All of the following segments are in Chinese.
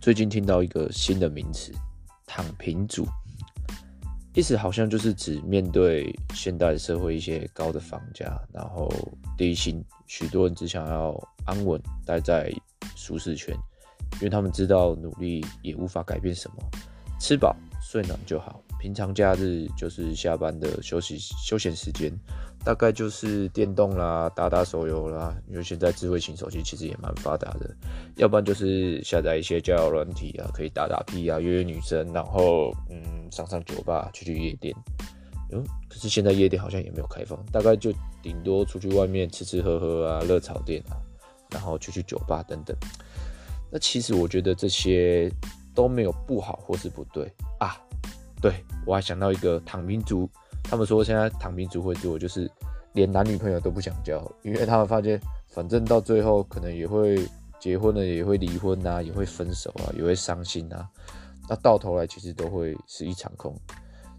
最近听到一个新的名词“躺平族”，意思好像就是指面对现代社会一些高的房价，然后低薪，许多人只想要安稳待在舒适圈，因为他们知道努力也无法改变什么，吃饱睡暖就好。平常假日就是下班的休息休闲时间，大概就是电动啦，打打手游啦。因为现在智慧型手机其实也蛮发达的，要不然就是下载一些交友软体啊，可以打打屁啊，约约女生，然后嗯上上酒吧，去去夜店。嗯，可是现在夜店好像也没有开放，大概就顶多出去外面吃吃喝喝啊，热炒店啊，然后去去酒吧等等。那其实我觉得这些都没有不好或是不对啊。对我还想到一个躺平族，他们说现在躺平族会做，就是连男女朋友都不想交，因为他们发现反正到最后可能也会结婚了，也会离婚啊，也会分手啊，也会伤心啊，那到头来其实都会是一场空。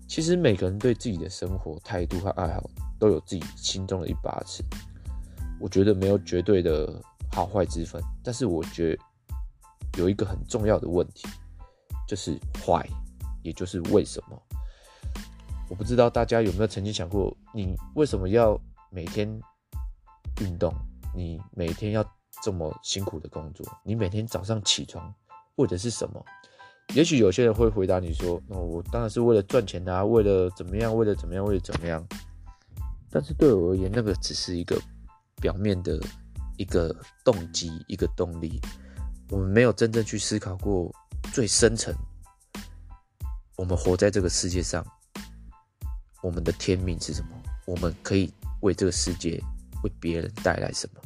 其实每个人对自己的生活态度和爱好都有自己心中的一把尺，我觉得没有绝对的好坏之分，但是我觉得有一个很重要的问题，就是坏。也就是为什么，我不知道大家有没有曾经想过，你为什么要每天运动？你每天要这么辛苦的工作？你每天早上起床为的是什么？也许有些人会回答你说：“哦，我当然是为了赚钱啊，为了怎么样，为了怎么样，为了怎么样。”但是对我而言，那个只是一个表面的一个动机，一个动力。我们没有真正去思考过最深层。我们活在这个世界上，我们的天命是什么？我们可以为这个世界、为别人带来什么？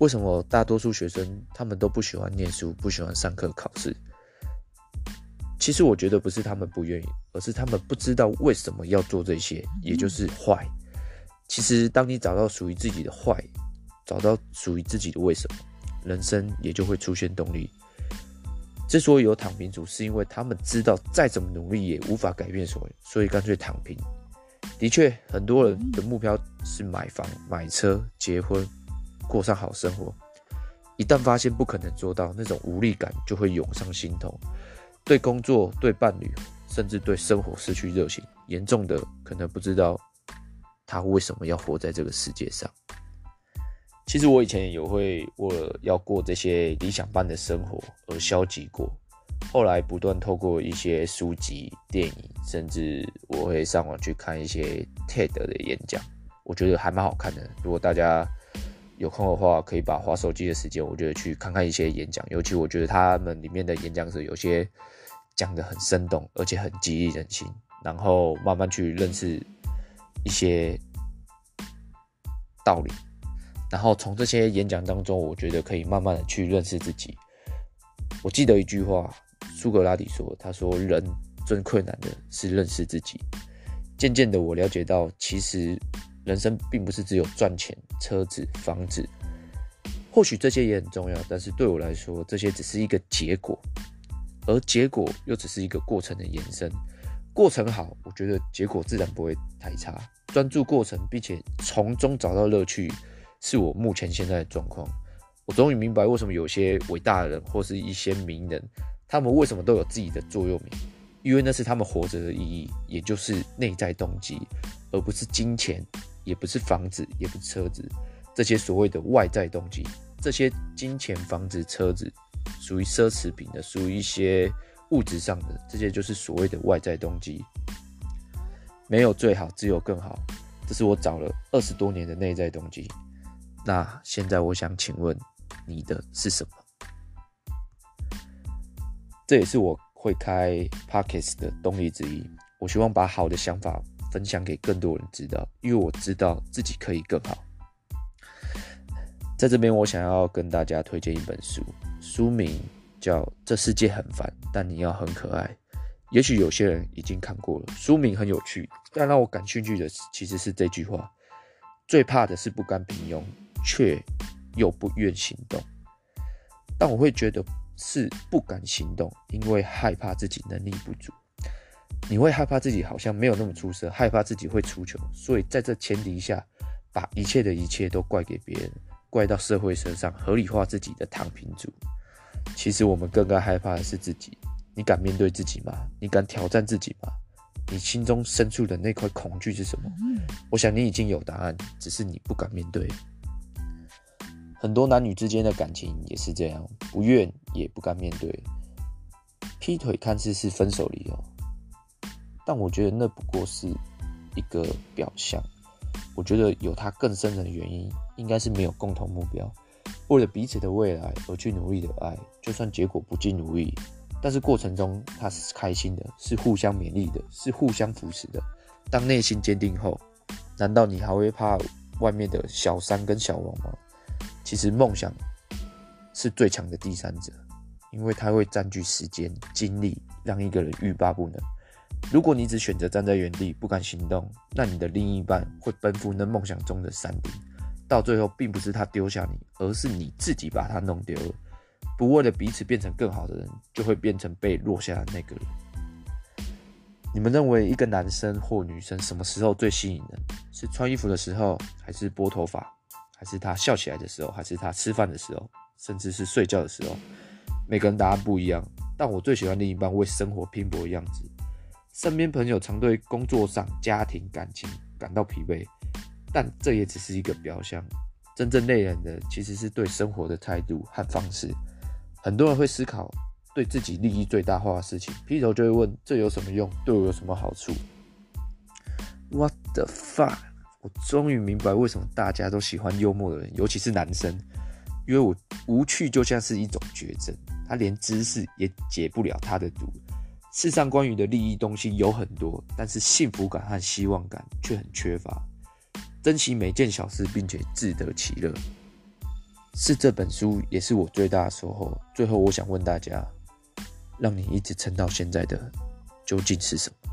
为什么大多数学生他们都不喜欢念书、不喜欢上课、考试？其实我觉得不是他们不愿意，而是他们不知道为什么要做这些，也就是坏。其实，当你找到属于自己的坏，找到属于自己的为什么，人生也就会出现动力。之所以有躺平族，是因为他们知道再怎么努力也无法改变所，所以干脆躺平。的确，很多人的目标是买房、买车、结婚，过上好生活。一旦发现不可能做到，那种无力感就会涌上心头，对工作、对伴侣，甚至对生活失去热情。严重的，可能不知道他为什么要活在这个世界上。其实我以前也会为了要过这些理想般的生活而消极过，后来不断透过一些书籍、电影，甚至我会上网去看一些 TED 的演讲，我觉得还蛮好看的。如果大家有空的话，可以把划手机的时间，我觉得去看看一些演讲，尤其我觉得他们里面的演讲者有些讲的很生动，而且很激励人心，然后慢慢去认识一些道理。然后从这些演讲当中，我觉得可以慢慢的去认识自己。我记得一句话，苏格拉底说：“他说人最困难的是认识自己。”渐渐的，我了解到，其实人生并不是只有赚钱、车子、房子，或许这些也很重要，但是对我来说，这些只是一个结果，而结果又只是一个过程的延伸。过程好，我觉得结果自然不会太差。专注过程，并且从中找到乐趣。是我目前现在的状况，我终于明白为什么有些伟大的人或是一些名人，他们为什么都有自己的座右铭，因为那是他们活着的意义，也就是内在动机，而不是金钱，也不是房子，也不是车子，这些所谓的外在动机，这些金钱、房子、车子属于奢侈品的，属于一些物质上的，这些就是所谓的外在动机，没有最好，只有更好，这是我找了二十多年的内在动机。那现在我想请问，你的是什么？这也是我会开 Pockets 的动力之一。我希望把好的想法分享给更多人知道，因为我知道自己可以更好。在这边，我想要跟大家推荐一本书，书名叫《这世界很烦，但你要很可爱》。也许有些人已经看过了，书名很有趣，但让我感兴趣的其实是这句话：最怕的是不甘平庸。却又不愿行动，但我会觉得是不敢行动，因为害怕自己能力不足。你会害怕自己好像没有那么出色，害怕自己会出糗，所以在这前提下，把一切的一切都怪给别人，怪到社会身上，合理化自己的躺平族。其实我们更该害怕的是自己。你敢面对自己吗？你敢挑战自己吗？你心中深处的那块恐惧是什么？我想你已经有答案，只是你不敢面对。很多男女之间的感情也是这样，不愿也不敢面对。劈腿看似是分手理由，但我觉得那不过是一个表象。我觉得有他更深层的原因，应该是没有共同目标，为了彼此的未来而去努力的爱，就算结果不尽如意。但是过程中他是开心的，是互相勉励的，是互相扶持的。当内心坚定后，难道你还会怕外面的小三跟小王吗？其实梦想是最强的第三者，因为他会占据时间、精力，让一个人欲罢不能。如果你只选择站在原地不敢行动，那你的另一半会奔赴那梦想中的山顶，到最后并不是他丢下你，而是你自己把他弄丢了。不为了彼此变成更好的人，就会变成被落下的那个人。你们认为一个男生或女生什么时候最吸引人？是穿衣服的时候，还是拨头发，还是他笑起来的时候，还是他吃饭的时候，甚至是睡觉的时候？每个人答案不一样，但我最喜欢另一半为生活拼搏的样子。身边朋友常对工作上、家庭、感情感到疲惫，但这也只是一个表象。真正累人的其实是对生活的态度和方式。很多人会思考对自己利益最大化的事情，劈头就会问：这有什么用？对我有什么好处？What the fuck！我终于明白为什么大家都喜欢幽默的人，尤其是男生，因为我无趣就像是一种绝症，他连知识也解不了他的毒。世上关于的利益东西有很多，但是幸福感和希望感却很缺乏。珍惜每件小事，并且自得其乐。是这本书，也是我最大的收获。最后，我想问大家，让你一直撑到现在的究竟是什么？